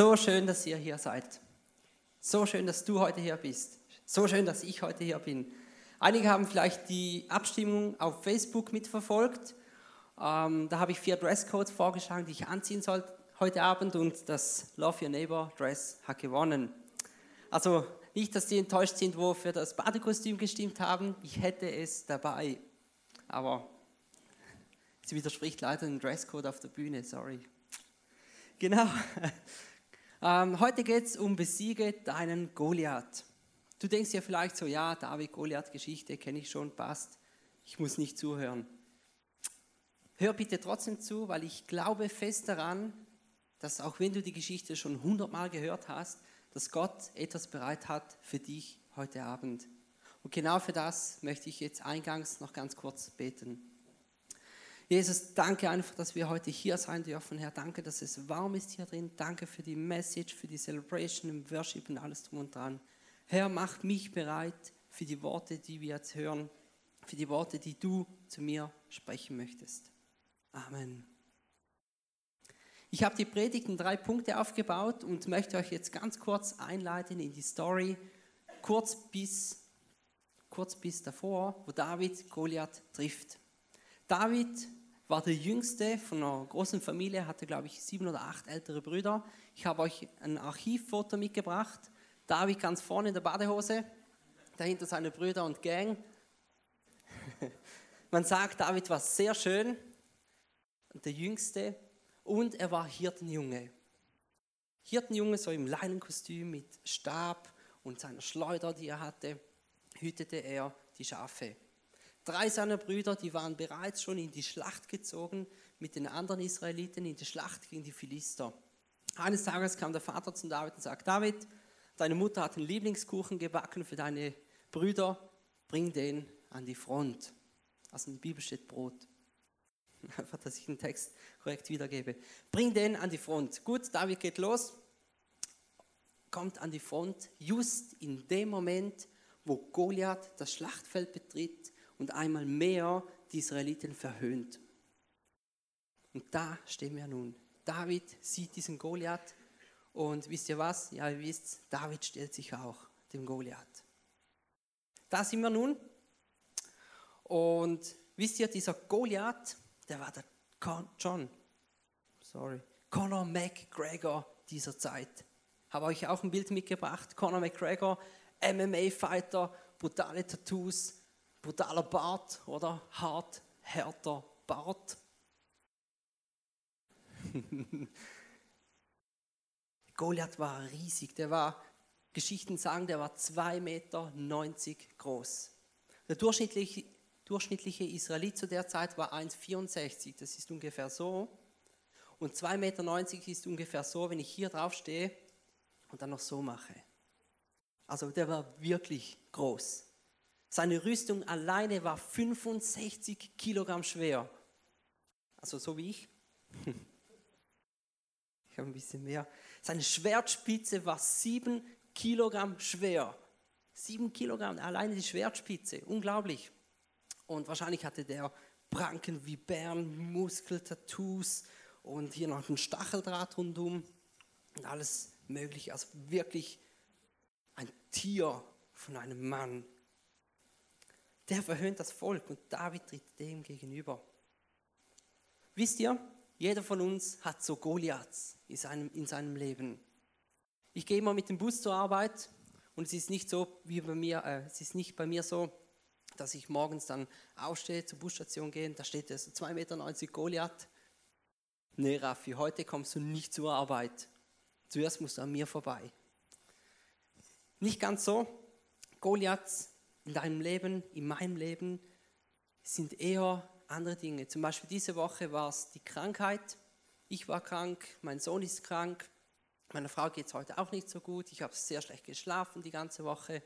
So schön, dass ihr hier seid. So schön, dass du heute hier bist. So schön, dass ich heute hier bin. Einige haben vielleicht die Abstimmung auf Facebook mitverfolgt. Ähm, da habe ich vier Dresscodes vorgeschlagen, die ich anziehen soll heute Abend und das Love Your Neighbor Dress hat gewonnen. Also nicht, dass die enttäuscht sind, wo für das Badekostüm gestimmt haben. Ich hätte es dabei. Aber sie widerspricht leider dem Dresscode auf der Bühne, sorry. Genau. Ähm, heute geht es um Besiege deinen Goliath. Du denkst ja vielleicht so, ja, David-Goliath-Geschichte kenne ich schon, passt. Ich muss nicht zuhören. Hör bitte trotzdem zu, weil ich glaube fest daran, dass auch wenn du die Geschichte schon hundertmal gehört hast, dass Gott etwas bereit hat für dich heute Abend. Und genau für das möchte ich jetzt eingangs noch ganz kurz beten. Jesus, danke einfach, dass wir heute hier sein dürfen. Herr, danke, dass es warm ist hier drin. Danke für die Message, für die Celebration, im Worship und alles drum und dran. Herr, mach mich bereit für die Worte, die wir jetzt hören, für die Worte, die du zu mir sprechen möchtest. Amen. Ich habe die Predigt in drei Punkte aufgebaut und möchte euch jetzt ganz kurz einleiten in die Story, kurz bis, kurz bis davor, wo David Goliath trifft. David war der jüngste von einer großen Familie, hatte glaube ich sieben oder acht ältere Brüder. Ich habe euch ein Archivfoto mitgebracht. David ganz vorne in der Badehose, dahinter seine Brüder und Gang. Man sagt, David war sehr schön, der jüngste, und er war Hirtenjunge. Hirtenjunge, so im Leinenkostüm mit Stab und seiner Schleuder, die er hatte, hütete er die Schafe. Drei seiner Brüder, die waren bereits schon in die Schlacht gezogen mit den anderen Israeliten, in die Schlacht gegen die Philister. Eines Tages kam der Vater zu David und sagt, David, deine Mutter hat einen Lieblingskuchen gebacken für deine Brüder, bring den an die Front. Also in der Bibel steht Brot. Einfach, dass ich den Text korrekt wiedergebe. Bring den an die Front. Gut, David geht los, kommt an die Front, just in dem Moment, wo Goliath das Schlachtfeld betritt und einmal mehr die Israeliten verhöhnt. Und da stehen wir nun. David sieht diesen Goliath und wisst ihr was? Ja, ihr wisst, David stellt sich auch dem Goliath. Da sind wir nun. Und wisst ihr, dieser Goliath, der war der John, sorry, Conor McGregor dieser Zeit. Habe euch auch ein Bild mitgebracht. Conor McGregor, MMA-Fighter, brutale Tattoos, brutaler Bart oder hart, härter Bart. Goliath war riesig, der war, Geschichten sagen, der war 2,90 Meter groß. Der durchschnittliche, durchschnittliche Israelit zu der Zeit war 1,64, das ist ungefähr so. Und 2,90 Meter ist ungefähr so, wenn ich hier drauf stehe und dann noch so mache. Also der war wirklich groß. Seine Rüstung alleine war 65 Kilogramm schwer. Also so wie ich. Ich habe ein bisschen mehr. Seine Schwertspitze war 7 Kilogramm schwer. 7 Kilogramm, alleine die Schwertspitze. Unglaublich. Und wahrscheinlich hatte der Pranken wie Bären, Muskeltattoos und hier noch ein Stacheldraht rundum und alles mögliche. Also wirklich ein Tier von einem Mann der verhöhnt das Volk und David tritt dem gegenüber. Wisst ihr, jeder von uns hat so Goliaths in seinem, in seinem Leben. Ich gehe immer mit dem Bus zur Arbeit und es ist nicht so wie bei mir, äh, es ist nicht bei mir so, dass ich morgens dann aufstehe, zur Busstation gehe, da steht so 2,90 Meter Goliath. Nee, Raffi, heute kommst du nicht zur Arbeit. Zuerst musst du an mir vorbei. Nicht ganz so. Goliaths in deinem Leben, in meinem Leben, sind eher andere Dinge. Zum Beispiel diese Woche war es die Krankheit. Ich war krank, mein Sohn ist krank, meiner Frau geht es heute auch nicht so gut. Ich habe sehr schlecht geschlafen die ganze Woche.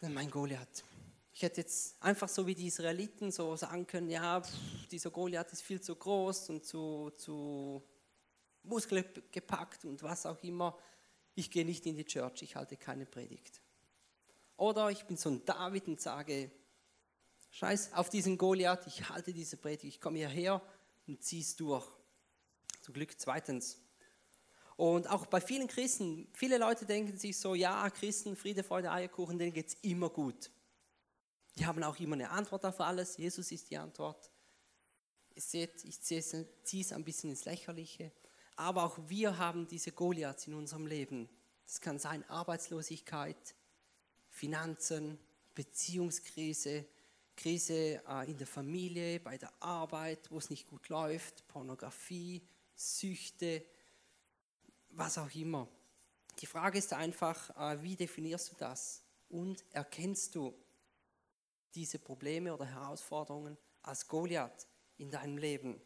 Mein Goliath. Ich hätte jetzt einfach so wie die Israeliten so sagen können, ja, pff, dieser Goliath ist viel zu groß und zu, zu muskelgepackt und was auch immer. Ich gehe nicht in die Church, ich halte keine Predigt. Oder ich bin so ein David und sage, scheiß auf diesen Goliath, ich halte diese Predigt, ich komme hierher und ziehe es durch. Zum Glück zweitens. Und auch bei vielen Christen, viele Leute denken sich so, ja, Christen, Friede, Freude, Eierkuchen, denen geht es immer gut. Die haben auch immer eine Antwort auf alles. Jesus ist die Antwort. Ihr seht, ich ziehe es ein bisschen ins Lächerliche. Aber auch wir haben diese Goliaths in unserem Leben. Das kann sein Arbeitslosigkeit, Finanzen, Beziehungskrise, Krise äh, in der Familie, bei der Arbeit, wo es nicht gut läuft, Pornografie, Süchte, was auch immer. Die Frage ist einfach, äh, wie definierst du das? Und erkennst du diese Probleme oder Herausforderungen als Goliath in deinem Leben?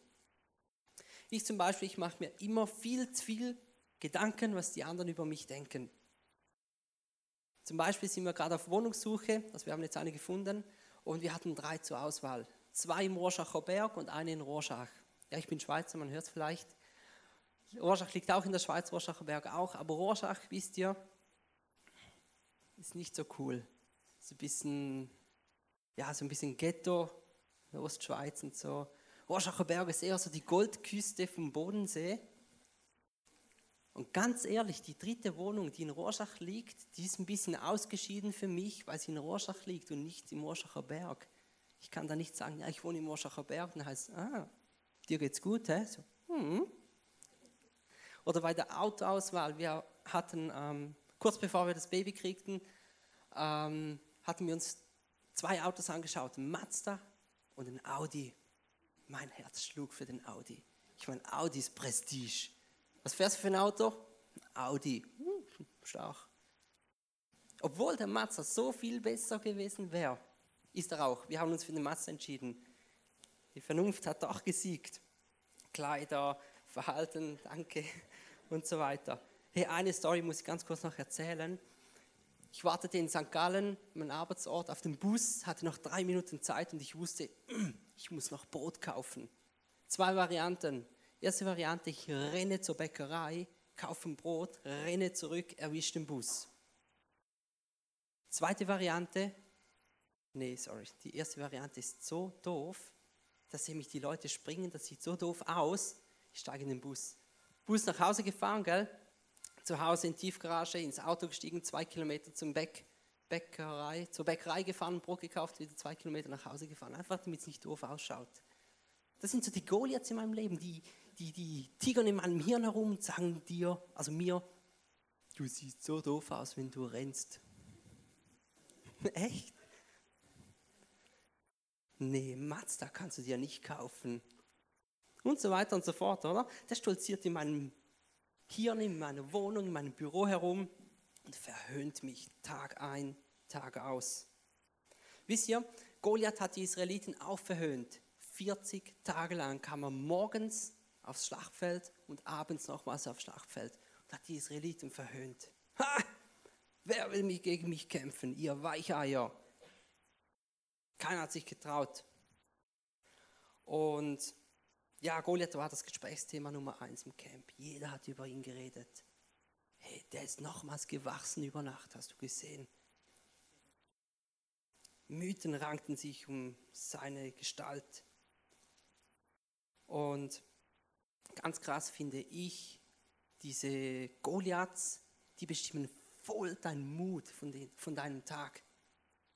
Ich zum Beispiel, ich mache mir immer viel zu viel Gedanken, was die anderen über mich denken. Zum Beispiel sind wir gerade auf Wohnungssuche, also wir haben jetzt eine gefunden und wir hatten drei zur Auswahl. Zwei im Rorschacher Berg und eine in Rorschach. Ja, ich bin Schweizer, man hört es vielleicht. Rorschach liegt auch in der Schweiz, Rorschacher Berg auch, aber Rorschach, wisst ihr, ist nicht so cool. So ein bisschen, ja, so ein bisschen Ghetto, Ostschweiz und so. Rorschacher Berg ist eher so die Goldküste vom Bodensee. Und ganz ehrlich, die dritte Wohnung, die in Rorschach liegt, die ist ein bisschen ausgeschieden für mich, weil sie in Rorschach liegt und nicht im Rorschacher Berg. Ich kann da nicht sagen, ja, ich wohne im Rorschacher Berg, dann heißt ah, dir geht's gut, hä? So, hm. Oder bei der Autoauswahl, wir hatten, ähm, kurz bevor wir das Baby kriegten, ähm, hatten wir uns zwei Autos angeschaut, ein Mazda und ein Audi. Mein Herz schlug für den Audi. Ich meine, Audi ist Prestige. Was fährst du für ein Auto? Audi. Hm, stark. Obwohl der Mazda so viel besser gewesen wäre, ist er auch. Wir haben uns für den Mazda entschieden. Die Vernunft hat doch gesiegt. Kleider, Verhalten, danke und so weiter. Hey, eine Story muss ich ganz kurz noch erzählen. Ich wartete in St. Gallen, mein Arbeitsort, auf den Bus, hatte noch drei Minuten Zeit und ich wusste, ich muss noch Brot kaufen. Zwei Varianten. Erste Variante, ich renne zur Bäckerei, kaufe ein Brot, renne zurück, erwische den Bus. Zweite Variante, nee, sorry, die erste Variante ist so doof, dass nämlich die Leute springen, das sieht so doof aus, ich steige in den Bus. Bus nach Hause gefahren, gell? Zu Hause in Tiefgarage, ins Auto gestiegen, zwei Kilometer zum Bäck, Bäckerei, zur Bäckerei gefahren, Brot gekauft, wieder zwei Kilometer nach Hause gefahren, einfach damit es nicht doof ausschaut. Das sind so die Goliaths in meinem Leben, die, die, die tigern in meinem Hirn herum und sagen dir, also mir, du siehst so doof aus, wenn du rennst. Echt? Nee, Mazda kannst du dir nicht kaufen. Und so weiter und so fort, oder? Der stolziert in meinem Hirn, in meiner Wohnung, in meinem Büro herum und verhöhnt mich Tag ein, Tag aus. Wisst ihr, Goliath hat die Israeliten auch verhöhnt. 40 Tage lang kam er morgens aufs Schlachtfeld und abends nochmals aufs Schlachtfeld und hat die Israeliten verhöhnt. Ha! Wer will mich gegen mich kämpfen, ihr Weicheier? Keiner hat sich getraut. Und ja, Goliath war das Gesprächsthema Nummer eins im Camp. Jeder hat über ihn geredet. Hey, der ist nochmals gewachsen über Nacht, hast du gesehen? Mythen rankten sich um seine Gestalt. Und ganz krass finde ich, diese Goliaths, die bestimmen voll deinen Mut von, den, von deinem Tag.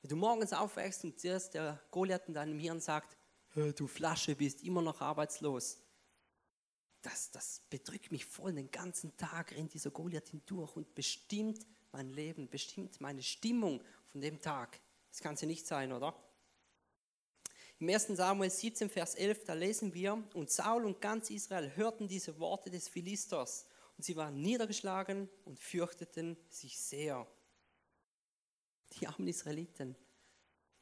Wenn du morgens aufwächst und zuerst der Goliath in deinem Hirn sagt, du Flasche bist immer noch arbeitslos, das, das bedrückt mich voll. Den ganzen Tag rennt dieser Goliath hindurch und bestimmt mein Leben, bestimmt meine Stimmung von dem Tag. Das kann es ja nicht sein, oder? Im 1. Samuel 17, Vers 11, da lesen wir, und Saul und ganz Israel hörten diese Worte des Philisters, und sie waren niedergeschlagen und fürchteten sich sehr. Die armen Israeliten,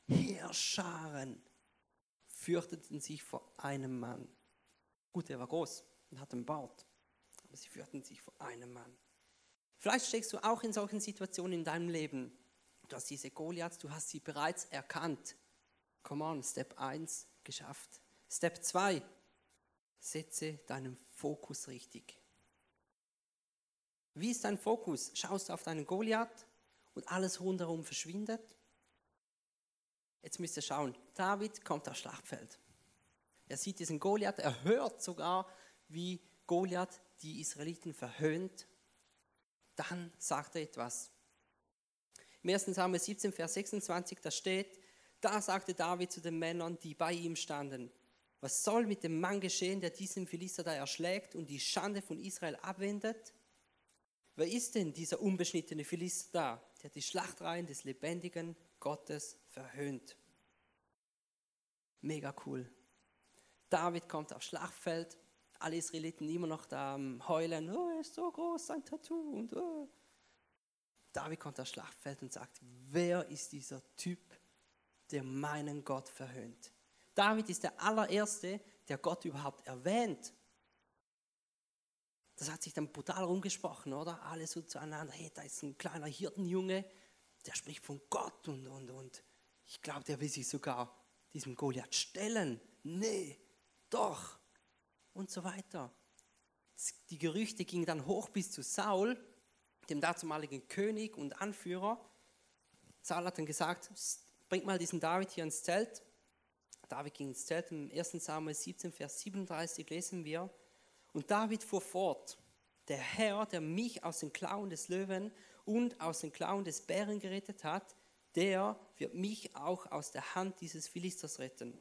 Heerscharen, fürchteten sich vor einem Mann. Gut, er war groß und hatte einen Bart, aber sie fürchteten sich vor einem Mann. Vielleicht steckst du auch in solchen Situationen in deinem Leben. Du hast diese Goliaths, du hast sie bereits erkannt. Come on, Step 1 geschafft. Step 2, setze deinen Fokus richtig. Wie ist dein Fokus? Schaust du auf deinen Goliath und alles rundherum verschwindet? Jetzt müsst ihr schauen, David kommt aufs Schlachtfeld. Er sieht diesen Goliath, er hört sogar, wie Goliath die Israeliten verhöhnt, dann sagt er etwas. Im 1. Samuel 17, Vers 26, da steht, da sagte David zu den Männern, die bei ihm standen, was soll mit dem Mann geschehen, der diesen Philister da erschlägt und die Schande von Israel abwendet? Wer ist denn dieser unbeschnittene Philister da, der die Schlachtreihen des lebendigen Gottes verhöhnt? Mega cool. David kommt aufs Schlachtfeld, alle Israeliten immer noch da am Heulen, oh, er ist so groß, sein Tattoo und oh. David kommt aufs Schlachtfeld und sagt, wer ist dieser Typ, der meinen Gott verhöhnt? David ist der allererste, der Gott überhaupt erwähnt. Das hat sich dann brutal rumgesprochen, oder? Alle so zueinander, hey, da ist ein kleiner Hirtenjunge, der spricht von Gott und, und, und. Ich glaube, der will sich sogar diesem Goliath stellen. Nee, doch. Und so weiter. Die Gerüchte gingen dann hoch bis zu Saul, dem dazumaligen König und Anführer. Saul hat dann gesagt, bringt mal diesen David hier ins Zelt. David ging ins Zelt. Im 1. Samuel 17, Vers 37 lesen wir, und David fuhr fort, der Herr, der mich aus den Klauen des Löwen und aus den Klauen des Bären gerettet hat, der wird mich auch aus der Hand dieses Philisters retten.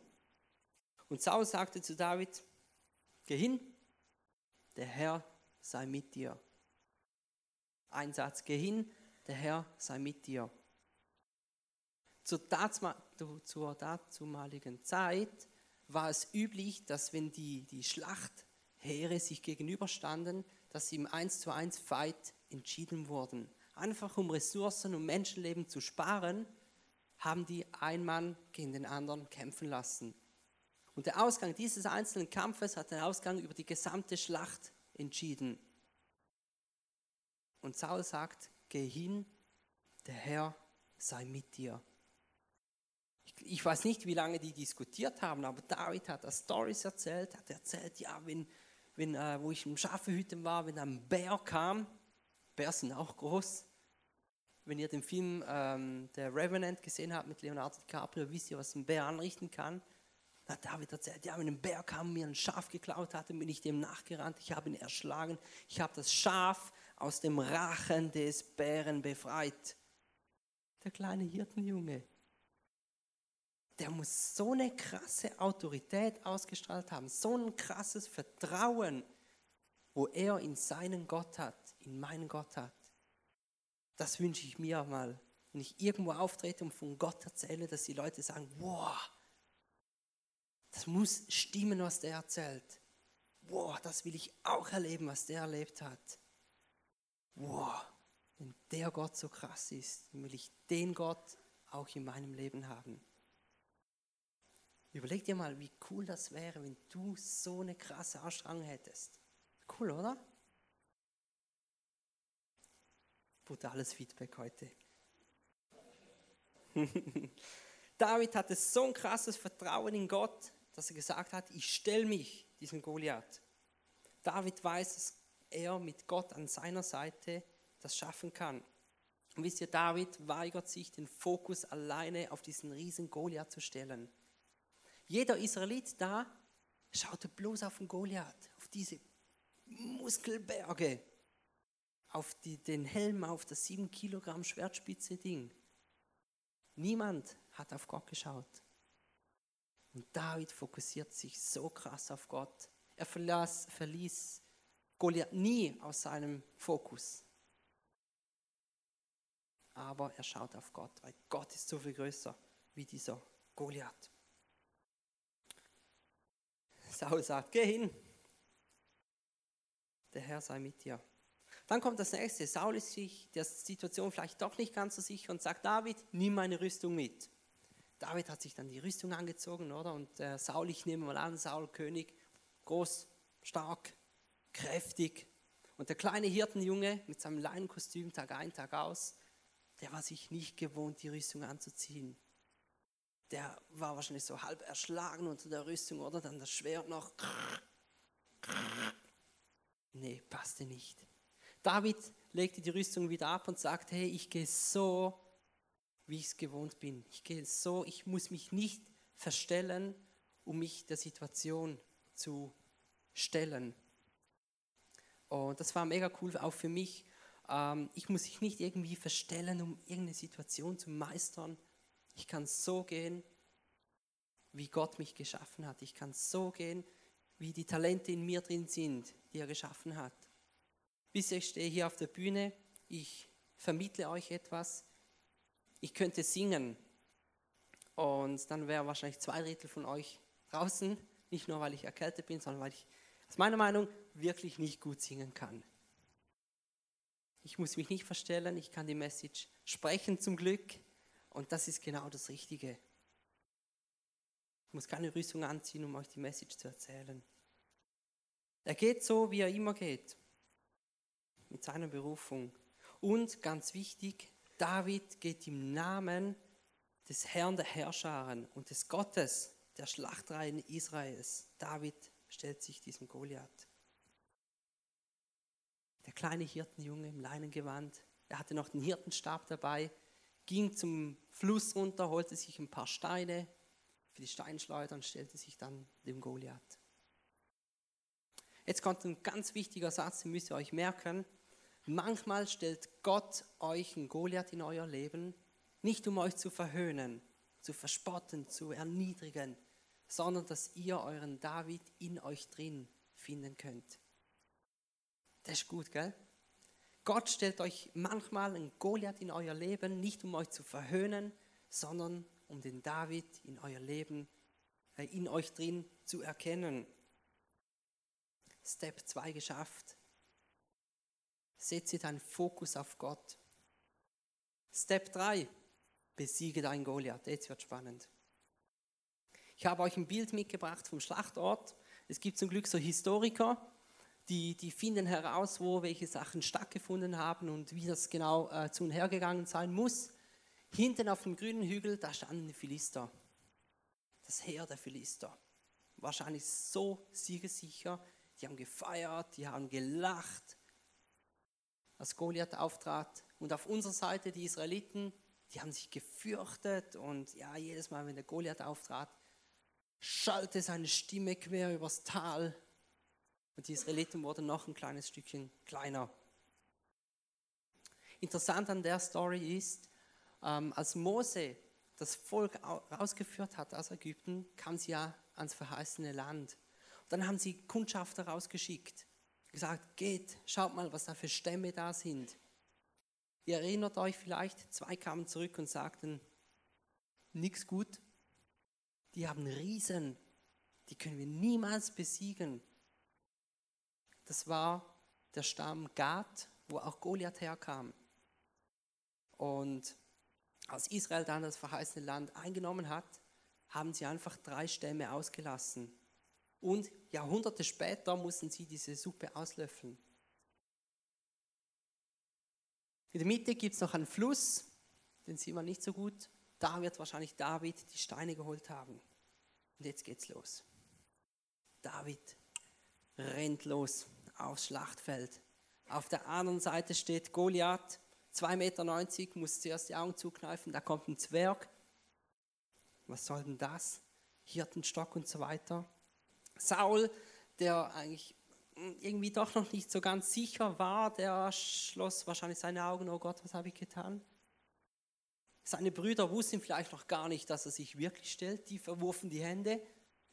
Und Saul sagte zu David, geh hin, der Herr sei mit dir. Ein Satz, geh hin, der Herr sei mit dir. Zur, dazumaligen Zeit war es üblich, dass wenn die, die Schlachtheere sich gegenüberstanden, dass sie im 1 zu 1 Fight entschieden wurden. Einfach um Ressourcen und Menschenleben zu sparen, haben die ein Mann gegen den anderen kämpfen lassen. Und der Ausgang dieses einzelnen Kampfes hat den Ausgang über die gesamte Schlacht entschieden. Und Saul sagt, geh hin, der Herr sei mit dir. Ich, weiß nicht, wie lange die diskutiert haben, aber David hat da Stories erzählt, hat erzählt, ja, wenn, wenn, äh, wo ich im Schafehüten war, wenn ein Bär kam, Bären sind auch groß. Wenn ihr den Film ähm, Der Revenant gesehen habt mit Leonardo DiCaprio, wisst ihr, was ein Bär anrichten kann. Da hat David erzählt, ja, wenn ein Bär kam mir ein Schaf geklaut hatte, bin ich dem nachgerannt, ich habe ihn erschlagen, ich habe das Schaf aus dem Rachen des Bären befreit. Der kleine Hirtenjunge, der muss so eine krasse Autorität ausgestrahlt haben, so ein krasses Vertrauen, wo er in seinen Gott hat, in meinen Gott hat. Das wünsche ich mir mal, wenn ich irgendwo auftrete und von Gott erzähle, dass die Leute sagen, wow, das muss stimmen, was der erzählt. Wow, das will ich auch erleben, was der erlebt hat. Wow, wenn der Gott so krass ist, dann will ich den Gott auch in meinem Leben haben. Überleg dir mal, wie cool das wäre, wenn du so eine krasse Ausstrahlung hättest. Cool, oder? Brutales Feedback heute. David hatte so ein krasses Vertrauen in Gott, dass er gesagt hat, ich stelle mich diesem Goliath. David weiß, dass er mit Gott an seiner Seite das schaffen kann. Und wisst ihr, David weigert sich, den Fokus alleine auf diesen riesen Goliath zu stellen. Jeder Israelit da schaute bloß auf den Goliath, auf diese Muskelberge, auf die, den Helm, auf das 7 Kilogramm schwertspitze Ding. Niemand hat auf Gott geschaut. Und David fokussiert sich so krass auf Gott. Er verlas, verließ Goliath nie aus seinem Fokus. Aber er schaut auf Gott, weil Gott ist so viel größer wie dieser Goliath. Saul sagt, geh hin. Der Herr sei mit dir. Dann kommt das nächste. Saul ist sich der Situation vielleicht doch nicht ganz so sicher und sagt, David, nimm meine Rüstung mit. David hat sich dann die Rüstung angezogen, oder? Und äh, Saul, ich nehme mal an, Saul König, groß, stark, kräftig. Und der kleine Hirtenjunge mit seinem Leinenkostüm Tag ein, Tag aus, der war sich nicht gewohnt, die Rüstung anzuziehen der war wahrscheinlich so halb erschlagen unter der Rüstung, oder? Dann das Schwert noch. Nee, passte nicht. David legte die Rüstung wieder ab und sagte, hey, ich gehe so, wie ich es gewohnt bin. Ich gehe so, ich muss mich nicht verstellen, um mich der Situation zu stellen. Und das war mega cool, auch für mich. Ähm, ich muss mich nicht irgendwie verstellen, um irgendeine Situation zu meistern. Ich kann so gehen, wie Gott mich geschaffen hat. Ich kann so gehen, wie die Talente in mir drin sind, die er geschaffen hat. Bis ich stehe hier auf der Bühne, ich vermittle euch etwas. Ich könnte singen und dann wäre wahrscheinlich zwei Drittel von euch draußen, nicht nur weil ich erkältet bin, sondern weil ich aus meiner Meinung wirklich nicht gut singen kann. Ich muss mich nicht verstellen, ich kann die Message sprechen zum Glück und das ist genau das Richtige. Ich muss keine Rüstung anziehen, um euch die Message zu erzählen. Er geht so, wie er immer geht, mit seiner Berufung. Und ganz wichtig, David geht im Namen des Herrn der Herrscharen und des Gottes der Schlachtreihen Israels. David stellt sich diesem Goliath. Der kleine Hirtenjunge im Leinengewand, er hatte noch den Hirtenstab dabei, ging zum Fluss runter, holte sich ein paar Steine, für die Steinschleuder und stellte sich dann dem Goliath. Jetzt kommt ein ganz wichtiger Satz, den müsst ihr euch merken. Manchmal stellt Gott euch einen Goliath in euer Leben, nicht um euch zu verhöhnen, zu verspotten, zu erniedrigen, sondern dass ihr euren David in euch drin finden könnt. Das ist gut, gell? Gott stellt euch manchmal einen Goliath in euer Leben, nicht um euch zu verhöhnen, sondern um den David in euer Leben, äh, in euch drin zu erkennen. Step 2 geschafft. Setze deinen Fokus auf Gott. Step 3. Besiege deinen Goliath. Jetzt wird spannend. Ich habe euch ein Bild mitgebracht vom Schlachtort. Es gibt zum Glück so Historiker, die, die finden heraus, wo welche Sachen stattgefunden haben und wie das genau äh, zu und hergegangen sein muss. Hinten auf dem grünen Hügel, da standen die Philister. Das Heer der Philister. Wahrscheinlich so siegesicher. Die haben gefeiert, die haben gelacht, als Goliath auftrat. Und auf unserer Seite die Israeliten, die haben sich gefürchtet. Und ja, jedes Mal, wenn der Goliath auftrat, schallte seine Stimme quer übers Tal. Und die Israeliten wurden noch ein kleines Stückchen kleiner. Interessant an der Story ist, ähm, als Mose das Volk rausgeführt hat aus Ägypten, kam sie ja ans verheißene Land. Und dann haben sie Kundschafter rausgeschickt, gesagt, geht, schaut mal, was da für Stämme da sind. Ihr erinnert euch vielleicht, zwei kamen zurück und sagten, nichts gut, die haben Riesen, die können wir niemals besiegen. Das war der Stamm Gad, wo auch Goliath herkam. Und als Israel dann das verheißene Land eingenommen hat, haben sie einfach drei Stämme ausgelassen. Und Jahrhunderte später mussten sie diese Suppe auslöffeln. In der Mitte gibt es noch einen Fluss, den sieht man nicht so gut. Da wird wahrscheinlich David die Steine geholt haben. Und jetzt geht's los. David rennt los aufs Schlachtfeld. Auf der anderen Seite steht Goliath 2,90 Meter, muss zuerst die Augen zukneifen, da kommt ein Zwerg. Was soll denn das? Hirtenstock und so weiter. Saul, der eigentlich irgendwie doch noch nicht so ganz sicher war, der schloss wahrscheinlich seine Augen, oh Gott, was habe ich getan? Seine Brüder wussten vielleicht noch gar nicht, dass er sich wirklich stellt, die verwurfen die Hände.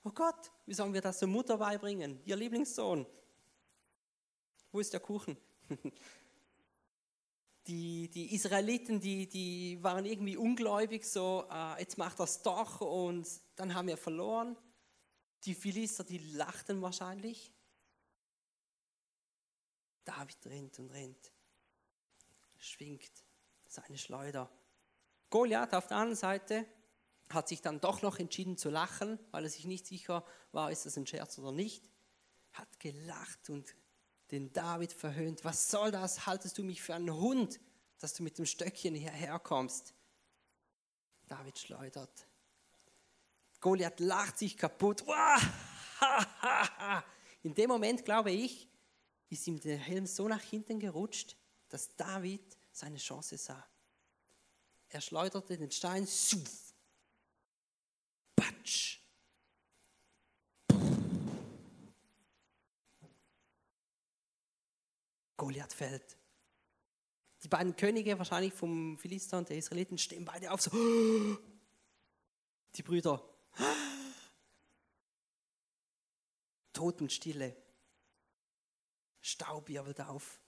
Oh Gott, wie sollen wir das der Mutter beibringen? Ihr Lieblingssohn. Wo ist der Kuchen? die, die Israeliten, die, die waren irgendwie ungläubig, so, äh, jetzt macht das doch und dann haben wir verloren. Die Philister, die lachten wahrscheinlich. David rennt und rennt, schwingt seine Schleuder. Goliath auf der anderen Seite hat sich dann doch noch entschieden zu lachen, weil er sich nicht sicher war, ist das ein Scherz oder nicht. Hat gelacht und den David verhöhnt. Was soll das? Haltest du mich für einen Hund, dass du mit dem Stöckchen hierher kommst? David schleudert. Goliath lacht sich kaputt. In dem Moment, glaube ich, ist ihm der Helm so nach hinten gerutscht, dass David seine Chance sah. Er schleuderte den Stein. Goliath fällt. Die beiden Könige, wahrscheinlich vom Philister und der Israeliten, stehen beide auf so. Die Brüder. Totenstille. Staub wirbelt auf.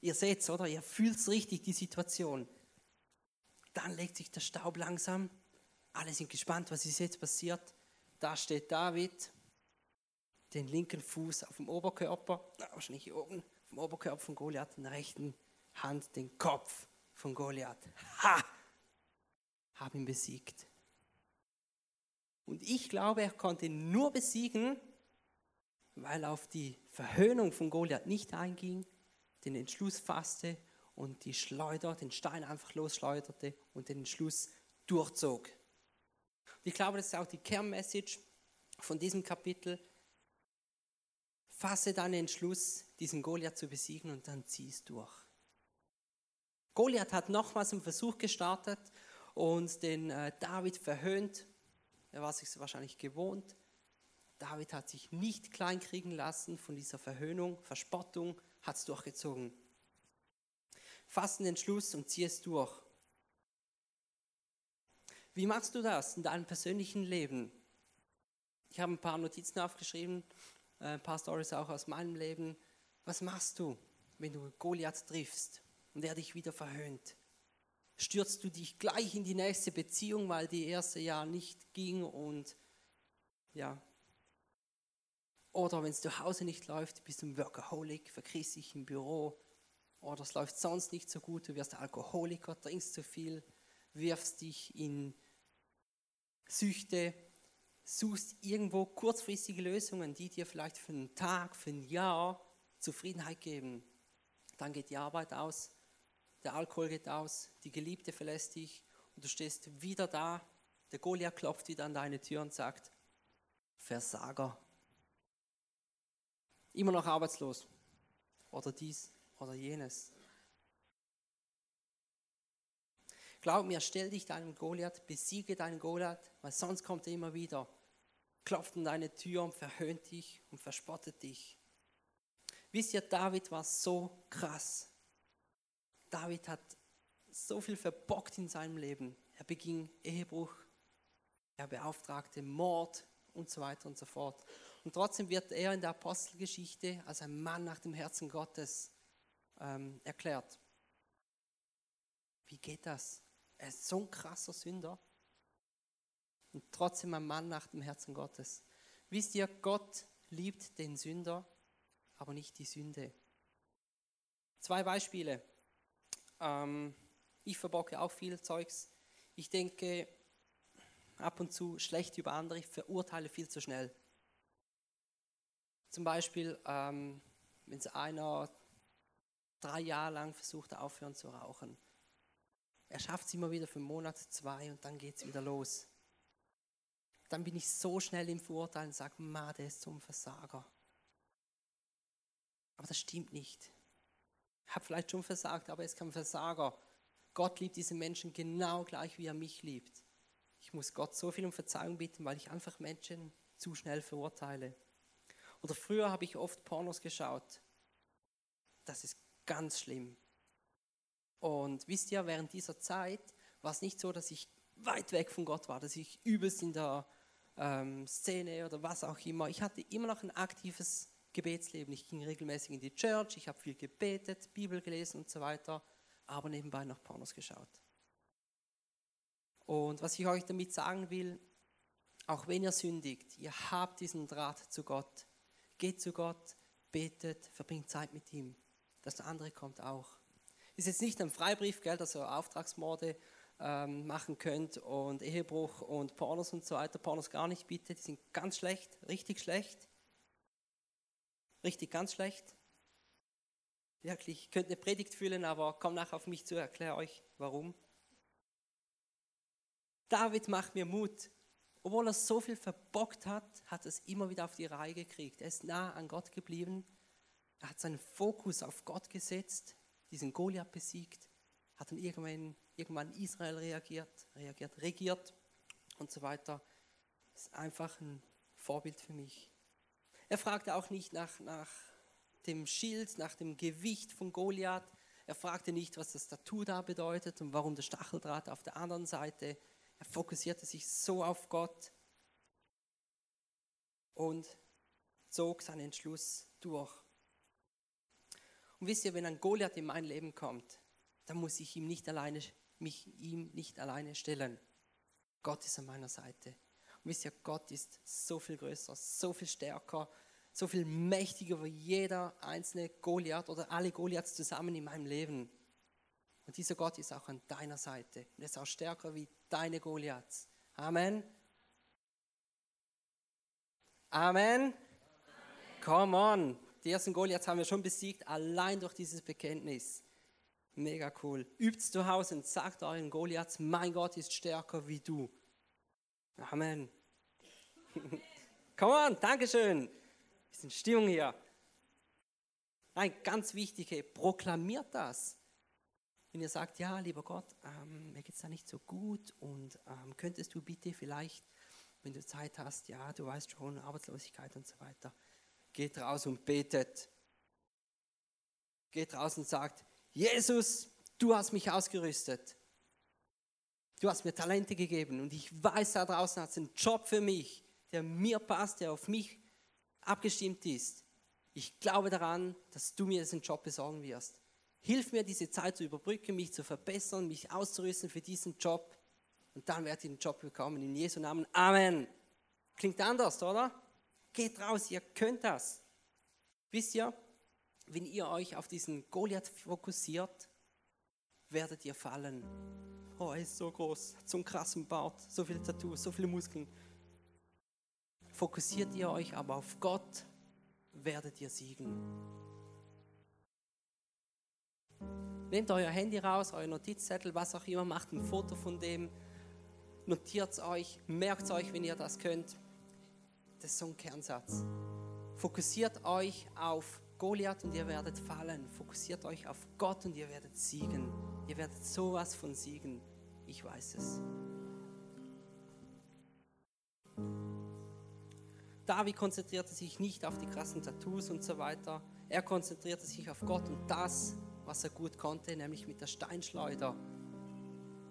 Ihr seht es, oder? Ihr fühlt es richtig, die Situation. Dann legt sich der Staub langsam. Alle sind gespannt, was ist jetzt passiert. Da steht David, den linken Fuß auf dem Oberkörper, wahrscheinlich hier oben, vom Oberkörper von Goliath, in der rechten Hand den Kopf von Goliath. Ha! Haben ihn besiegt. Und ich glaube, er konnte ihn nur besiegen, weil er auf die Verhöhnung von Goliath nicht einging, den Entschluss fasste und die Schleuder, den Stein einfach losschleuderte und den Entschluss durchzog. Und ich glaube, das ist auch die Kernmessage von diesem Kapitel. Fasse deinen Entschluss, diesen Goliath zu besiegen und dann zieh es durch. Goliath hat nochmals einen Versuch gestartet und den äh, David verhöhnt. Er war sich wahrscheinlich gewohnt. David hat sich nicht kleinkriegen lassen von dieser Verhöhnung, Verspottung, hat es durchgezogen. Fass den Entschluss und zieh es durch. Wie machst du das in deinem persönlichen Leben? Ich habe ein paar Notizen aufgeschrieben, ein paar Stories auch aus meinem Leben. Was machst du, wenn du Goliath triffst und er dich wieder verhöhnt? Stürzt du dich gleich in die nächste Beziehung, weil die erste Jahr nicht ging und ja, oder wenn es zu Hause nicht läuft, bist du ein Workaholic, verkriechst dich im Büro. Oder es läuft sonst nicht so gut, du wirst Alkoholiker, trinkst zu viel, wirfst dich in Süchte, suchst irgendwo kurzfristige Lösungen, die dir vielleicht für einen Tag, für ein Jahr Zufriedenheit geben. Dann geht die Arbeit aus, der Alkohol geht aus, die Geliebte verlässt dich und du stehst wieder da. Der Goliath klopft wieder an deine Tür und sagt, Versager, immer noch arbeitslos oder dies oder jenes. Glaub mir, stell dich deinem Goliath, besiege deinen Goliath, weil sonst kommt er immer wieder, klopft an deine Tür und verhöhnt dich und verspottet dich. Wisst ihr, David war so krass. David hat so viel verbockt in seinem Leben. Er beging Ehebruch, er beauftragte Mord und so weiter und so fort. Und trotzdem wird er in der Apostelgeschichte als ein Mann nach dem Herzen Gottes ähm, erklärt. Wie geht das? Er ist so ein krasser Sünder und trotzdem ein Mann nach dem Herzen Gottes. Wisst ihr, Gott liebt den Sünder, aber nicht die Sünde. Zwei Beispiele. Ähm, ich verbocke auch viel Zeugs. Ich denke ab und zu schlecht über andere, ich verurteile viel zu schnell. Zum Beispiel, ähm, wenn einer drei Jahre lang versucht, aufhören zu rauchen. Er schafft es immer wieder für einen Monat, zwei und dann geht es wieder los. Dann bin ich so schnell im Verurteilen und sage, Ma, der ist ein Versager. Aber das stimmt nicht. Ich habe vielleicht schon versagt, aber er ist kein Versager. Gott liebt diese Menschen genau gleich, wie er mich liebt. Ich muss Gott so viel um Verzeihung bitten, weil ich einfach Menschen zu schnell verurteile. Oder früher habe ich oft Pornos geschaut. Das ist ganz schlimm. Und wisst ihr, während dieser Zeit war es nicht so, dass ich weit weg von Gott war, dass ich übelst in der ähm, Szene oder was auch immer. Ich hatte immer noch ein aktives Gebetsleben. Ich ging regelmäßig in die Church, ich habe viel gebetet, Bibel gelesen und so weiter, aber nebenbei noch Pornos geschaut. Und was ich euch damit sagen will, auch wenn ihr sündigt, ihr habt diesen Draht zu Gott. Geht zu Gott, betet, verbringt Zeit mit ihm. Das andere kommt auch. Ist jetzt nicht ein Freibrief, gell, dass ihr Auftragsmorde ähm, machen könnt und Ehebruch und Pornos und so weiter. Pornos gar nicht, bitte. Die sind ganz schlecht, richtig schlecht. Richtig ganz schlecht. Wirklich, ich könnte eine Predigt fühlen, aber komm nachher auf mich zu, erkläre euch warum. David macht mir Mut obwohl er so viel verbockt hat, hat er es immer wieder auf die Reihe gekriegt. Er ist nah an Gott geblieben. Er hat seinen Fokus auf Gott gesetzt, diesen Goliath besiegt, hat dann irgendwann, irgendwann Israel reagiert, reagiert, regiert und so weiter. Ist einfach ein Vorbild für mich. Er fragte auch nicht nach, nach dem Schild, nach dem Gewicht von Goliath. Er fragte nicht, was das Tattoo da bedeutet und warum der Stacheldraht auf der anderen Seite. Er fokussierte sich so auf Gott und zog seinen Entschluss durch. Und wisst ihr, wenn ein Goliath in mein Leben kommt, dann muss ich ihm nicht alleine, mich ihm nicht alleine stellen. Gott ist an meiner Seite. Und wisst ihr, Gott ist so viel größer, so viel stärker, so viel mächtiger wie jeder einzelne Goliath oder alle Goliaths zusammen in meinem Leben. Und dieser Gott ist auch an deiner Seite. Und er ist auch stärker wie deine Goliaths. Amen. Amen. Amen. Come on. Die ersten Goliaths haben wir schon besiegt, allein durch dieses Bekenntnis. Mega cool. Übt zu Hause und sagt euren Goliaths, mein Gott ist stärker wie du. Amen. Come on, Dankeschön. Bisschen Stimmung hier. Nein, ganz wichtig, proklamiert das. Wenn ihr sagt, ja, lieber Gott, ähm, mir geht es da nicht so gut und ähm, könntest du bitte vielleicht, wenn du Zeit hast, ja, du weißt schon, Arbeitslosigkeit und so weiter, geht raus und betet. Geht raus und sagt, Jesus, du hast mich ausgerüstet. Du hast mir Talente gegeben und ich weiß, da draußen hat es einen Job für mich, der mir passt, der auf mich abgestimmt ist. Ich glaube daran, dass du mir diesen Job besorgen wirst. Hilf mir, diese Zeit zu überbrücken, mich zu verbessern, mich auszurüsten für diesen Job. Und dann werde ich den Job bekommen. In Jesu Namen. Amen. Klingt anders, oder? Geht raus, ihr könnt das. Wisst ihr, wenn ihr euch auf diesen Goliath fokussiert, werdet ihr fallen. Oh, er ist so groß, so einen krassen Bart, so viele Tattoos, so viele Muskeln. Fokussiert ihr euch aber auf Gott, werdet ihr siegen. Nehmt euer Handy raus, euer Notizzettel, was auch immer, macht ein Foto von dem, notiert es euch, merkt es euch, wenn ihr das könnt. Das ist so ein Kernsatz. Fokussiert euch auf Goliath und ihr werdet fallen. Fokussiert euch auf Gott und ihr werdet siegen. Ihr werdet sowas von siegen. Ich weiß es. David konzentrierte sich nicht auf die krassen Tattoos und so weiter. Er konzentrierte sich auf Gott und das, was er gut konnte, nämlich mit der Steinschleuder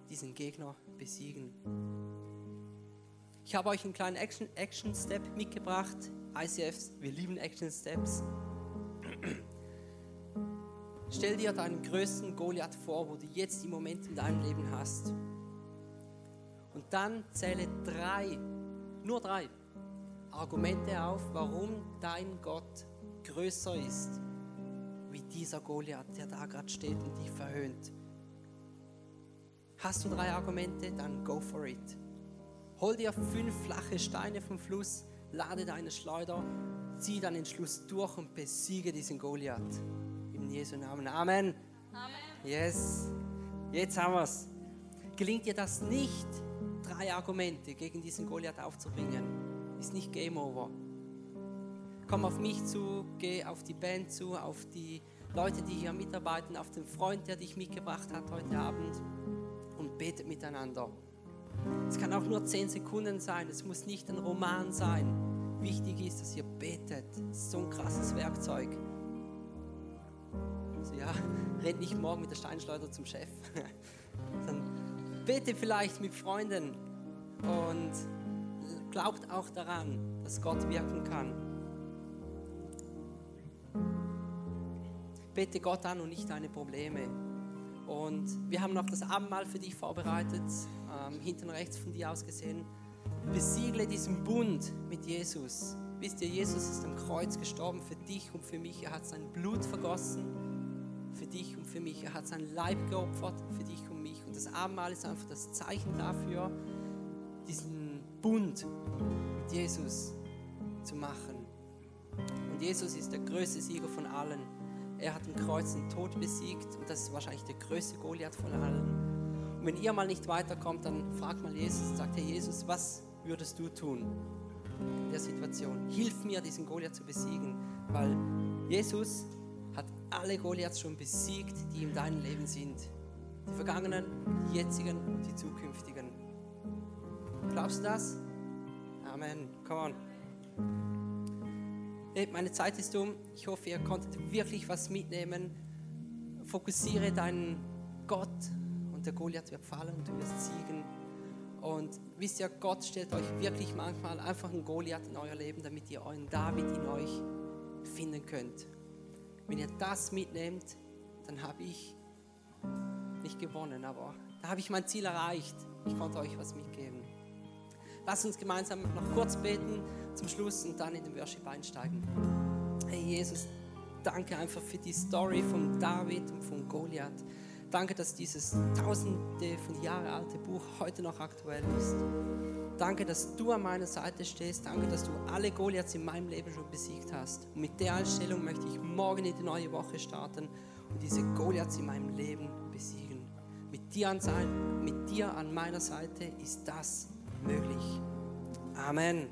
diesen Gegner besiegen. Ich habe euch einen kleinen Action, Action Step mitgebracht. ICFs, wir lieben Action Steps. Stell dir deinen größten Goliath vor, wo du jetzt im Moment in deinem Leben hast. Und dann zähle drei, nur drei Argumente auf, warum dein Gott größer ist wie dieser Goliath, der da gerade steht und dich verhöhnt. Hast du drei Argumente? Dann go for it. Hol dir fünf flache Steine vom Fluss, lade deine Schleuder, zieh deinen Entschluss durch und besiege diesen Goliath. In Jesu Namen. Amen. Amen. Yes. Jetzt haben wir es. Gelingt dir das nicht, drei Argumente gegen diesen Goliath aufzubringen, ist nicht Game Over. Komm auf mich zu, geh auf die Band zu, auf die Leute, die hier mitarbeiten, auf den Freund, der dich mitgebracht hat heute Abend und betet miteinander. Es kann auch nur zehn Sekunden sein, es muss nicht ein Roman sein. Wichtig ist, dass ihr betet. Das ist so ein krasses Werkzeug. Also ja, red nicht morgen mit der Steinschleuder zum Chef. Dann bete vielleicht mit Freunden und glaubt auch daran, dass Gott wirken kann. Bete Gott an und nicht deine Probleme. Und wir haben noch das Abendmahl für dich vorbereitet ähm, hinten rechts von dir aus gesehen, besiegle diesen Bund mit Jesus. Wisst ihr, Jesus ist am Kreuz gestorben für dich und für mich. Er hat sein Blut vergossen für dich und für mich. Er hat sein Leib geopfert für dich und mich. Und das Abendmahl ist einfach das Zeichen dafür, diesen Bund mit Jesus zu machen. Und Jesus ist der größte Sieger von allen. Er hat im Kreuz den Tod besiegt und das ist wahrscheinlich der größte Goliath von allen. Und wenn ihr mal nicht weiterkommt, dann fragt mal Jesus und sagt, Herr Jesus, was würdest du tun in der Situation? Hilf mir, diesen Goliath zu besiegen, weil Jesus hat alle Goliaths schon besiegt, die in deinem Leben sind. Die vergangenen, die jetzigen und die zukünftigen. Glaubst du das? Amen. Come on. Meine Zeit ist um. Ich hoffe, ihr konntet wirklich was mitnehmen. Fokussiere deinen Gott und der Goliath wird fallen und du wirst siegen. Und wisst ihr, Gott stellt euch wirklich manchmal einfach einen Goliath in euer Leben, damit ihr euren David in euch finden könnt. Wenn ihr das mitnehmt, dann habe ich nicht gewonnen, aber da habe ich mein Ziel erreicht. Ich konnte euch was mitgeben. Lasst uns gemeinsam noch kurz beten zum Schluss und dann in den Worship einsteigen. Hey Jesus, danke einfach für die Story von David und von Goliath. Danke, dass dieses tausende von Jahren alte Buch heute noch aktuell ist. Danke, dass du an meiner Seite stehst. Danke, dass du alle Goliaths in meinem Leben schon besiegt hast. Und mit der Einstellung möchte ich morgen in die neue Woche starten und diese Goliaths in meinem Leben besiegen. Mit dir an, sein, mit dir an meiner Seite ist das möglich. Amen.